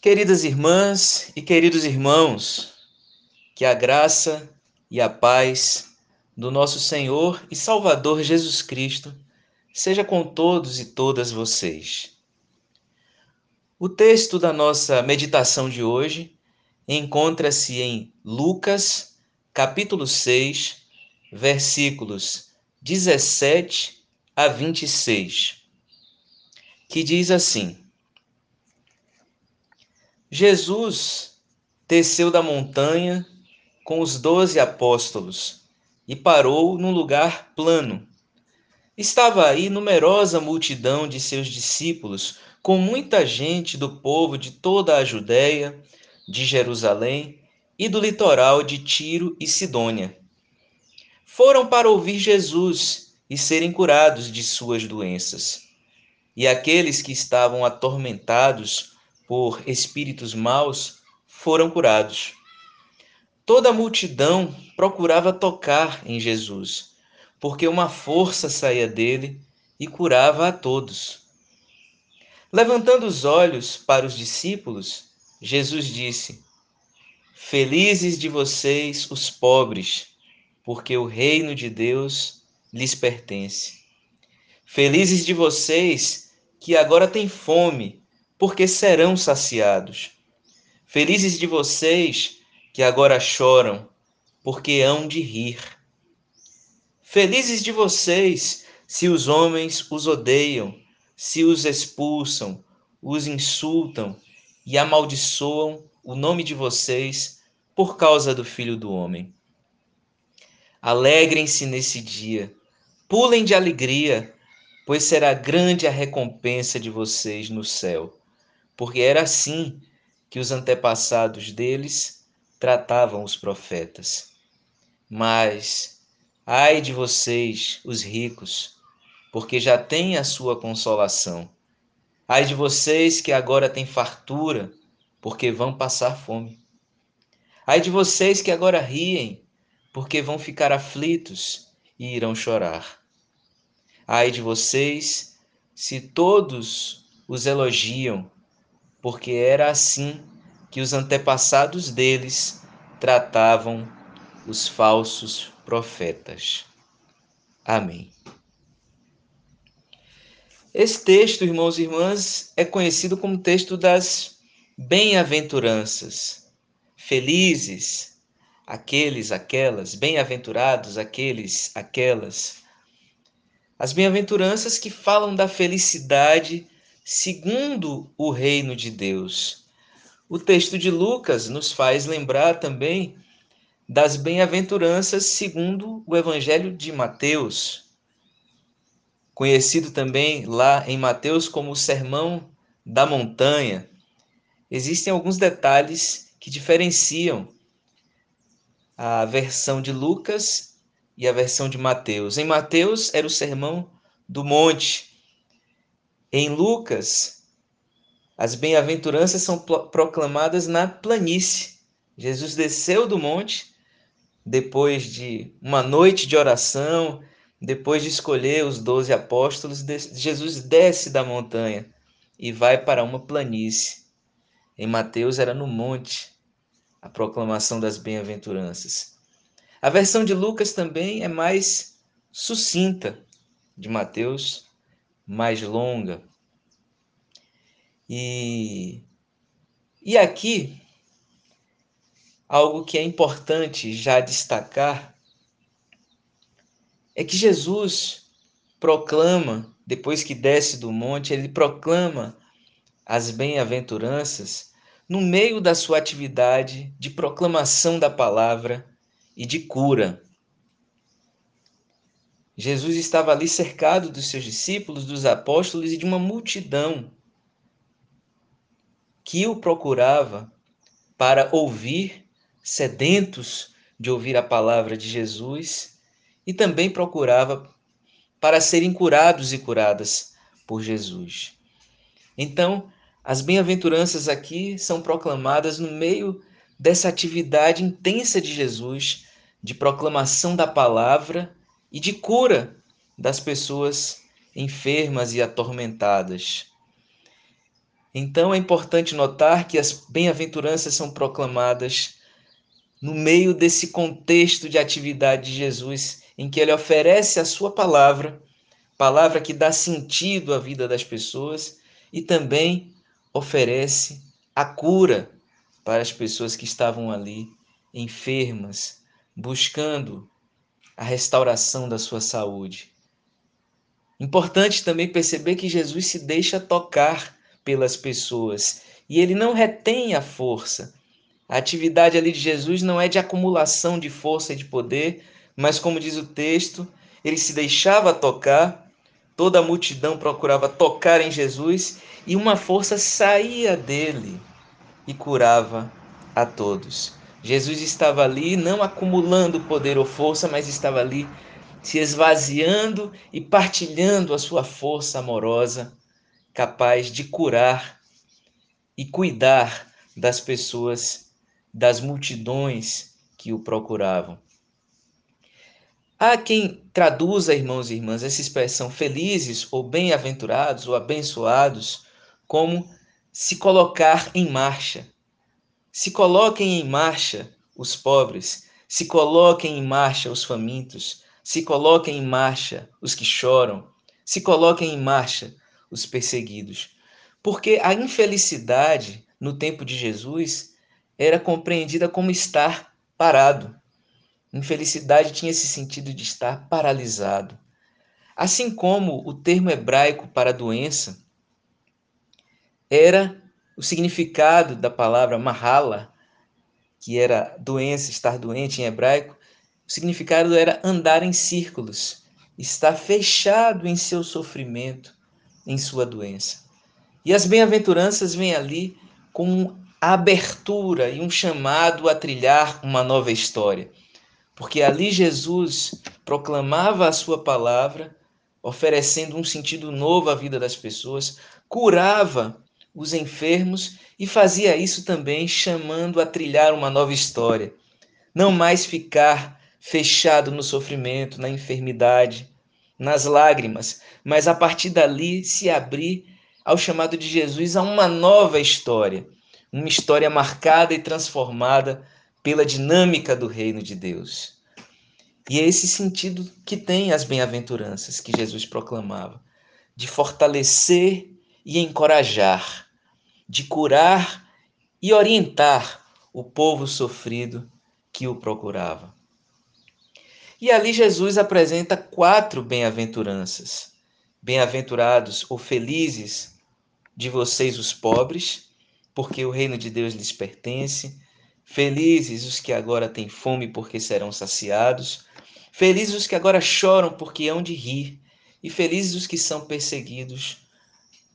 Queridas irmãs e queridos irmãos, que a graça e a paz do nosso Senhor e Salvador Jesus Cristo seja com todos e todas vocês. O texto da nossa meditação de hoje encontra-se em Lucas, capítulo 6, versículos 17 a 26, que diz assim: Jesus desceu da montanha com os doze apóstolos e parou num lugar plano. Estava aí numerosa multidão de seus discípulos, com muita gente do povo de toda a Judéia, de Jerusalém e do litoral de Tiro e Sidônia. Foram para ouvir Jesus e serem curados de suas doenças. E aqueles que estavam atormentados por espíritos maus foram curados. Toda a multidão procurava tocar em Jesus, porque uma força saía dele e curava a todos. Levantando os olhos para os discípulos, Jesus disse: Felizes de vocês os pobres, porque o reino de Deus lhes pertence. Felizes de vocês que agora têm fome, porque serão saciados. Felizes de vocês que agora choram, porque hão de rir. Felizes de vocês se os homens os odeiam, se os expulsam, os insultam e amaldiçoam o nome de vocês por causa do Filho do Homem. Alegrem-se nesse dia, pulem de alegria, pois será grande a recompensa de vocês no céu porque era assim que os antepassados deles tratavam os profetas. Mas, ai de vocês, os ricos, porque já têm a sua consolação. Ai de vocês que agora têm fartura, porque vão passar fome. Ai de vocês que agora riem, porque vão ficar aflitos e irão chorar. Ai de vocês se todos os elogiam, porque era assim que os antepassados deles tratavam os falsos profetas. Amém. Esse texto, irmãos e irmãs, é conhecido como texto das bem-aventuranças. Felizes aqueles, aquelas, bem-aventurados aqueles, aquelas. As bem-aventuranças que falam da felicidade segundo o reino de Deus. O texto de Lucas nos faz lembrar também das bem-aventuranças segundo o Evangelho de Mateus, conhecido também lá em Mateus como o Sermão da Montanha. Existem alguns detalhes que diferenciam a versão de Lucas e a versão de Mateus. Em Mateus era o Sermão do Monte, em Lucas, as bem-aventuranças são proclamadas na planície. Jesus desceu do monte depois de uma noite de oração, depois de escolher os doze apóstolos, Jesus desce da montanha e vai para uma planície. Em Mateus era no monte a proclamação das bem-aventuranças. A versão de Lucas também é mais sucinta, de Mateus mais longa. E, e aqui, algo que é importante já destacar é que Jesus proclama, depois que desce do monte, ele proclama as bem-aventuranças no meio da sua atividade de proclamação da palavra e de cura. Jesus estava ali cercado dos seus discípulos, dos apóstolos e de uma multidão que o procurava para ouvir, sedentos de ouvir a palavra de Jesus, e também procurava para serem curados e curadas por Jesus. Então, as bem-aventuranças aqui são proclamadas no meio dessa atividade intensa de Jesus de proclamação da palavra e de cura das pessoas enfermas e atormentadas. Então é importante notar que as bem-aventuranças são proclamadas no meio desse contexto de atividade de Jesus, em que ele oferece a sua palavra, palavra que dá sentido à vida das pessoas e também oferece a cura para as pessoas que estavam ali enfermas, buscando a restauração da sua saúde. Importante também perceber que Jesus se deixa tocar pelas pessoas e ele não retém a força. A atividade ali de Jesus não é de acumulação de força e de poder, mas como diz o texto, ele se deixava tocar, toda a multidão procurava tocar em Jesus e uma força saía dele e curava a todos. Jesus estava ali não acumulando poder ou força, mas estava ali se esvaziando e partilhando a sua força amorosa, capaz de curar e cuidar das pessoas, das multidões que o procuravam. Há quem traduza, irmãos e irmãs, essa expressão felizes ou bem-aventurados ou abençoados como se colocar em marcha. Se coloquem em marcha os pobres, se coloquem em marcha os famintos, se coloquem em marcha os que choram, se coloquem em marcha os perseguidos. Porque a infelicidade no tempo de Jesus era compreendida como estar parado. Infelicidade tinha esse sentido de estar paralisado. Assim como o termo hebraico para doença era o significado da palavra mahala, que era doença, estar doente em hebraico, o significado era andar em círculos, estar fechado em seu sofrimento, em sua doença. E as bem-aventuranças vêm ali com a abertura e um chamado a trilhar uma nova história. Porque ali Jesus proclamava a sua palavra, oferecendo um sentido novo à vida das pessoas, curava os enfermos e fazia isso também chamando a trilhar uma nova história. Não mais ficar fechado no sofrimento, na enfermidade, nas lágrimas, mas a partir dali se abrir ao chamado de Jesus a uma nova história, uma história marcada e transformada pela dinâmica do reino de Deus. E é esse sentido que tem as bem-aventuranças que Jesus proclamava, de fortalecer e encorajar, de curar e orientar o povo sofrido que o procurava. E ali Jesus apresenta quatro bem-aventuranças. Bem-aventurados ou felizes de vocês os pobres, porque o reino de Deus lhes pertence. Felizes os que agora têm fome, porque serão saciados. Felizes os que agora choram, porque hão de rir. E felizes os que são perseguidos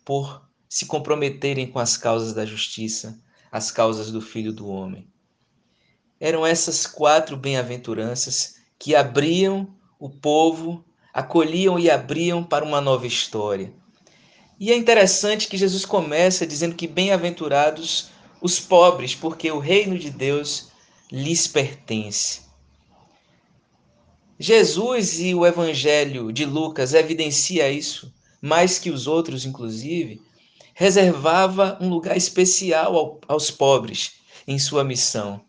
por se comprometerem com as causas da justiça, as causas do Filho do Homem. Eram essas quatro bem-aventuranças que abriam o povo, acolhiam e abriam para uma nova história. E é interessante que Jesus começa dizendo que bem-aventurados os pobres, porque o reino de Deus lhes pertence. Jesus e o Evangelho de Lucas evidencia isso, mais que os outros, inclusive, reservava um lugar especial aos pobres em sua missão.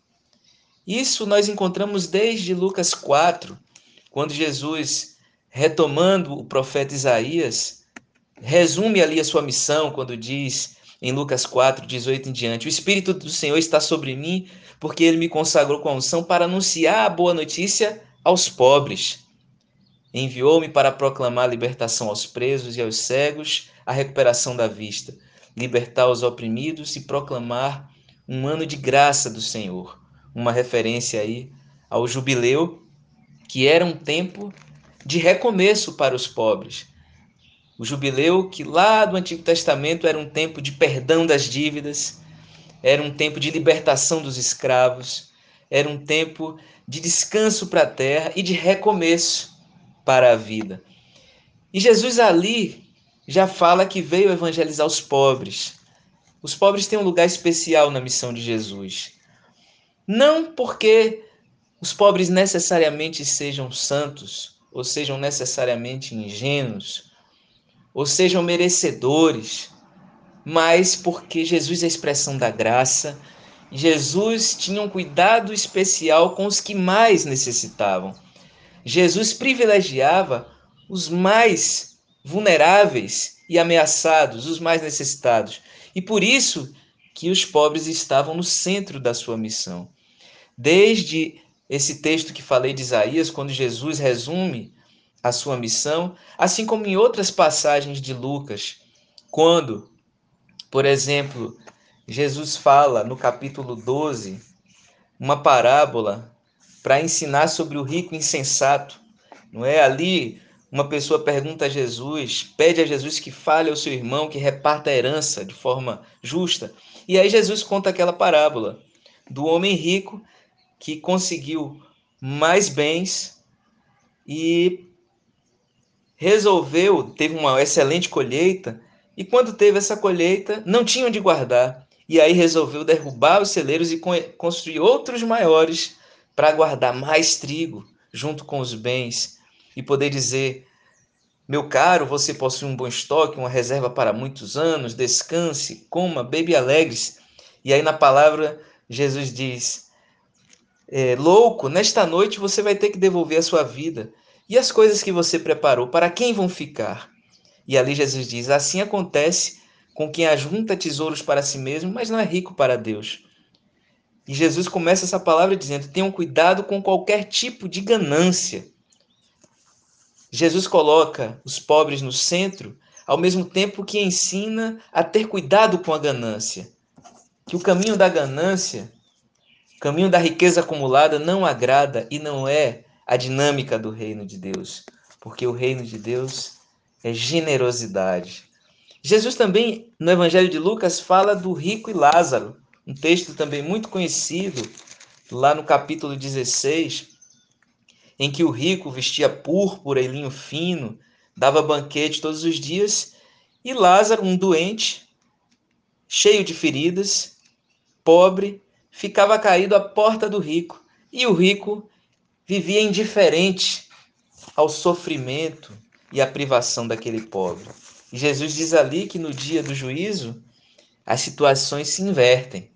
Isso nós encontramos desde Lucas 4, quando Jesus, retomando o profeta Isaías, resume ali a sua missão quando diz em Lucas 4, 18 em diante: O Espírito do Senhor está sobre mim, porque ele me consagrou com a unção para anunciar a boa notícia aos pobres. Enviou-me para proclamar a libertação aos presos e aos cegos, a recuperação da vista, libertar os oprimidos e proclamar um ano de graça do Senhor uma referência aí ao jubileu, que era um tempo de recomeço para os pobres. O jubileu, que lá do Antigo Testamento era um tempo de perdão das dívidas, era um tempo de libertação dos escravos, era um tempo de descanso para a terra e de recomeço para a vida. E Jesus ali já fala que veio evangelizar os pobres. Os pobres têm um lugar especial na missão de Jesus. Não porque os pobres necessariamente sejam santos, ou sejam necessariamente ingênuos, ou sejam merecedores mas porque Jesus é a expressão da graça. Jesus tinha um cuidado especial com os que mais necessitavam. Jesus privilegiava os mais vulneráveis e ameaçados, os mais necessitados. E por isso que os pobres estavam no centro da sua missão. Desde esse texto que falei de Isaías, quando Jesus resume a sua missão, assim como em outras passagens de Lucas, quando, por exemplo, Jesus fala no capítulo 12 uma parábola para ensinar sobre o rico insensato. Não é ali uma pessoa pergunta a Jesus, pede a Jesus que fale ao seu irmão que reparta a herança de forma justa. E aí Jesus conta aquela parábola do homem rico que conseguiu mais bens e resolveu, teve uma excelente colheita, e quando teve essa colheita, não tinha onde guardar. E aí resolveu derrubar os celeiros e construir outros maiores para guardar mais trigo junto com os bens e poder dizer: Meu caro, você possui um bom estoque, uma reserva para muitos anos, descanse, coma, bebe alegres. E aí na palavra Jesus diz: é, Louco, nesta noite você vai ter que devolver a sua vida e as coisas que você preparou, para quem vão ficar? E ali Jesus diz: Assim acontece com quem ajunta tesouros para si mesmo, mas não é rico para Deus. E Jesus começa essa palavra dizendo: tenham cuidado com qualquer tipo de ganância. Jesus coloca os pobres no centro, ao mesmo tempo que ensina a ter cuidado com a ganância. Que o caminho da ganância, o caminho da riqueza acumulada, não agrada e não é a dinâmica do reino de Deus, porque o reino de Deus é generosidade. Jesus também, no Evangelho de Lucas, fala do rico e Lázaro, um texto também muito conhecido, lá no capítulo 16, em que o rico vestia púrpura e linho fino, dava banquete todos os dias, e Lázaro, um doente, cheio de feridas, pobre, ficava caído à porta do rico, e o rico vivia indiferente ao sofrimento e à privação daquele pobre. Jesus diz ali que no dia do juízo as situações se invertem.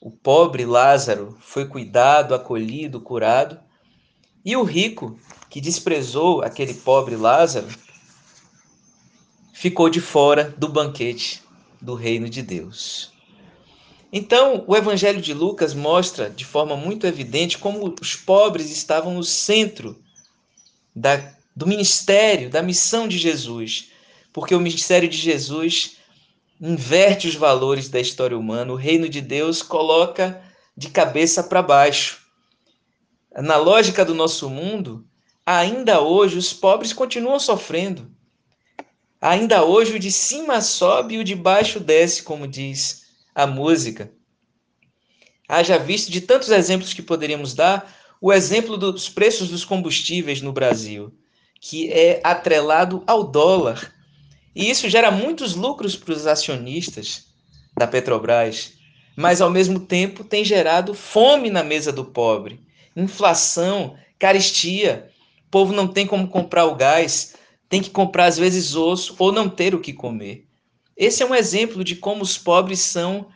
O pobre Lázaro foi cuidado, acolhido, curado, e o rico, que desprezou aquele pobre Lázaro, ficou de fora do banquete do reino de Deus. Então, o Evangelho de Lucas mostra de forma muito evidente como os pobres estavam no centro da, do ministério, da missão de Jesus, porque o ministério de Jesus inverte os valores da história humana, o reino de Deus coloca de cabeça para baixo. Na lógica do nosso mundo, ainda hoje os pobres continuam sofrendo. Ainda hoje o de cima sobe e o de baixo desce, como diz a música. Haja visto de tantos exemplos que poderíamos dar, o exemplo dos preços dos combustíveis no Brasil, que é atrelado ao dólar. E isso gera muitos lucros para os acionistas da Petrobras, mas ao mesmo tempo tem gerado fome na mesa do pobre, inflação, caristia. O povo não tem como comprar o gás, tem que comprar às vezes osso ou não ter o que comer. Esse é um exemplo de como os pobres são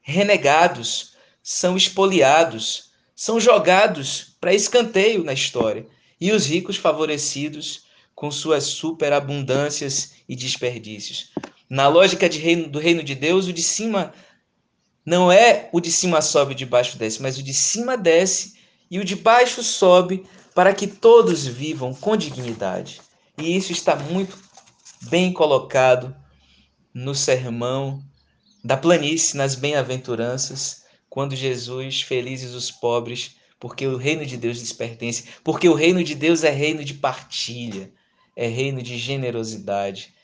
renegados, são expoliados, são jogados para escanteio na história. E os ricos favorecidos com suas superabundâncias e desperdícios. Na lógica de reino, do reino de Deus, o de cima não é o de cima sobe, o de baixo desce, mas o de cima desce e o de baixo sobe para que todos vivam com dignidade. E isso está muito bem colocado no sermão da planície, nas bem-aventuranças, quando Jesus, felizes os pobres, porque o reino de Deus lhes pertence, porque o reino de Deus é reino de partilha, é reino de generosidade,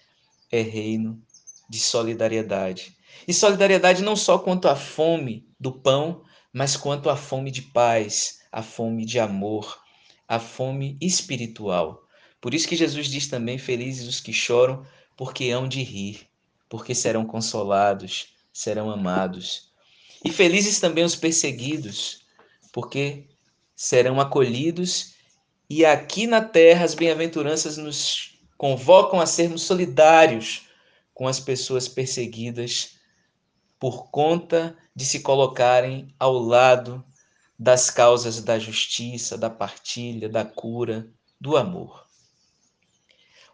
é reino de solidariedade. E solidariedade não só quanto à fome do pão, mas quanto à fome de paz, a fome de amor, a fome espiritual. Por isso que Jesus diz também: Felizes os que choram, porque hão de rir porque serão consolados, serão amados. E felizes também os perseguidos, porque serão acolhidos. E aqui na terra as bem-aventuranças nos convocam a sermos solidários com as pessoas perseguidas por conta de se colocarem ao lado das causas da justiça, da partilha, da cura, do amor.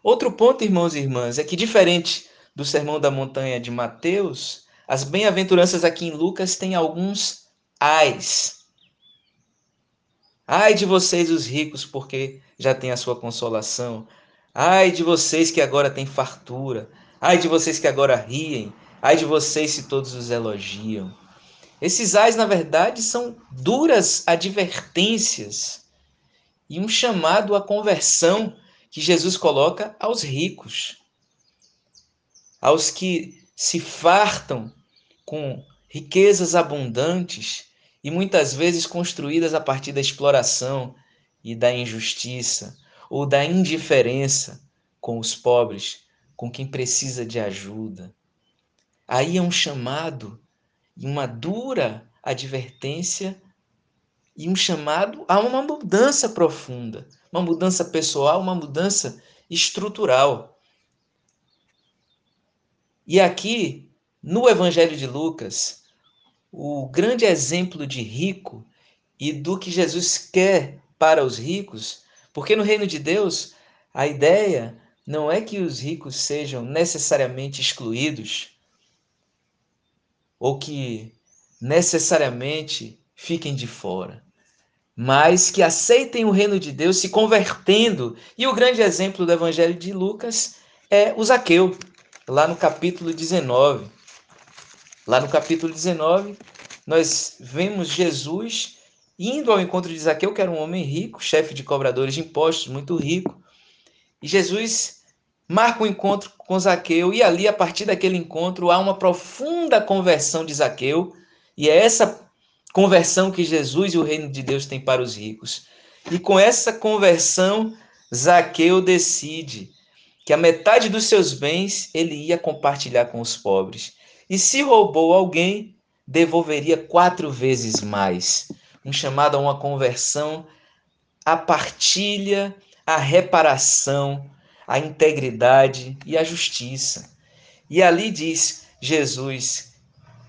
Outro ponto, irmãos e irmãs, é que diferente do Sermão da Montanha de Mateus, as bem-aventuranças aqui em Lucas têm alguns ais. Ai de vocês, os ricos, porque já têm a sua consolação. Ai de vocês que agora têm fartura. Ai de vocês que agora riem. Ai de vocês se todos os elogiam. Esses ais, na verdade, são duras advertências e um chamado à conversão que Jesus coloca aos ricos, aos que se fartam com riquezas abundantes e muitas vezes construídas a partir da exploração e da injustiça ou da indiferença com os pobres, com quem precisa de ajuda. Aí é um chamado e uma dura advertência e um chamado a uma mudança profunda, uma mudança pessoal, uma mudança estrutural. E aqui, no Evangelho de Lucas, o grande exemplo de rico e do que Jesus quer para os ricos, porque no reino de Deus, a ideia não é que os ricos sejam necessariamente excluídos, ou que necessariamente fiquem de fora, mas que aceitem o reino de Deus se convertendo. E o grande exemplo do Evangelho de Lucas é o Zaqueu, lá no capítulo 19. Lá no capítulo 19, nós vemos Jesus indo ao encontro de Zaqueu, que era um homem rico, chefe de cobradores de impostos, muito rico. E Jesus marca um encontro com Zaqueu, e ali, a partir daquele encontro, há uma profunda conversão de Zaqueu, e é essa conversão que Jesus e o reino de Deus têm para os ricos. E com essa conversão, Zaqueu decide que a metade dos seus bens ele ia compartilhar com os pobres. E se roubou alguém, devolveria quatro vezes mais. Um chamado a uma conversão, a partilha, a reparação, a integridade e a justiça. E ali diz Jesus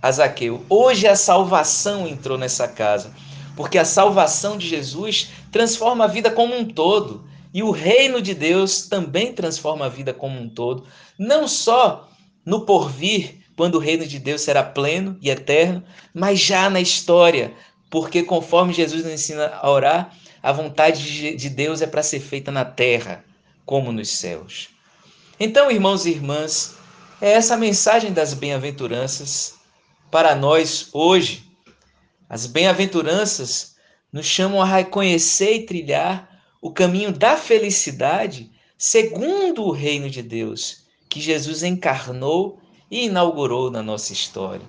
a Zaqueu: hoje a salvação entrou nessa casa, porque a salvação de Jesus transforma a vida como um todo. E o reino de Deus também transforma a vida como um todo, não só no porvir, quando o reino de Deus será pleno e eterno, mas já na história, porque conforme Jesus nos ensina a orar, a vontade de Deus é para ser feita na terra como nos céus. Então, irmãos e irmãs, é essa a mensagem das bem-aventuranças para nós hoje. As bem-aventuranças nos chamam a reconhecer e trilhar o caminho da felicidade segundo o reino de Deus, que Jesus encarnou e inaugurou na nossa história.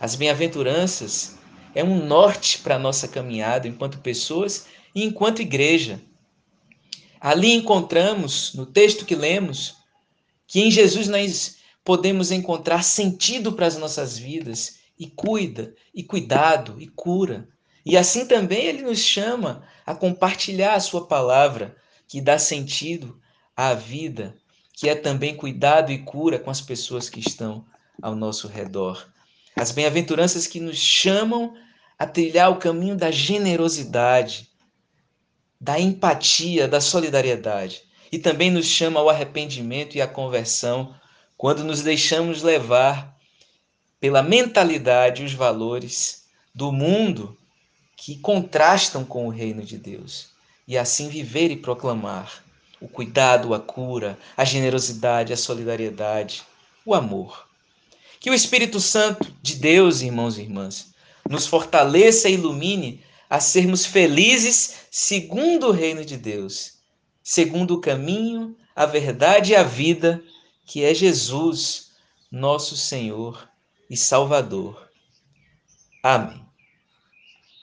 As bem-aventuranças é um norte para a nossa caminhada enquanto pessoas e enquanto igreja. Ali encontramos, no texto que lemos, que em Jesus nós podemos encontrar sentido para as nossas vidas e cuida, e cuidado, e cura. E assim também ele nos chama a compartilhar a sua palavra, que dá sentido à vida, que é também cuidado e cura com as pessoas que estão ao nosso redor. As bem-aventuranças que nos chamam a trilhar o caminho da generosidade, da empatia, da solidariedade. E também nos chama ao arrependimento e à conversão quando nos deixamos levar pela mentalidade e os valores do mundo que contrastam com o reino de Deus. E assim viver e proclamar o cuidado, a cura, a generosidade, a solidariedade, o amor. Que o Espírito Santo de Deus, irmãos e irmãs, nos fortaleça e ilumine a sermos felizes segundo o reino de Deus, segundo o caminho, a verdade e a vida, que é Jesus, nosso Senhor e Salvador. Amém.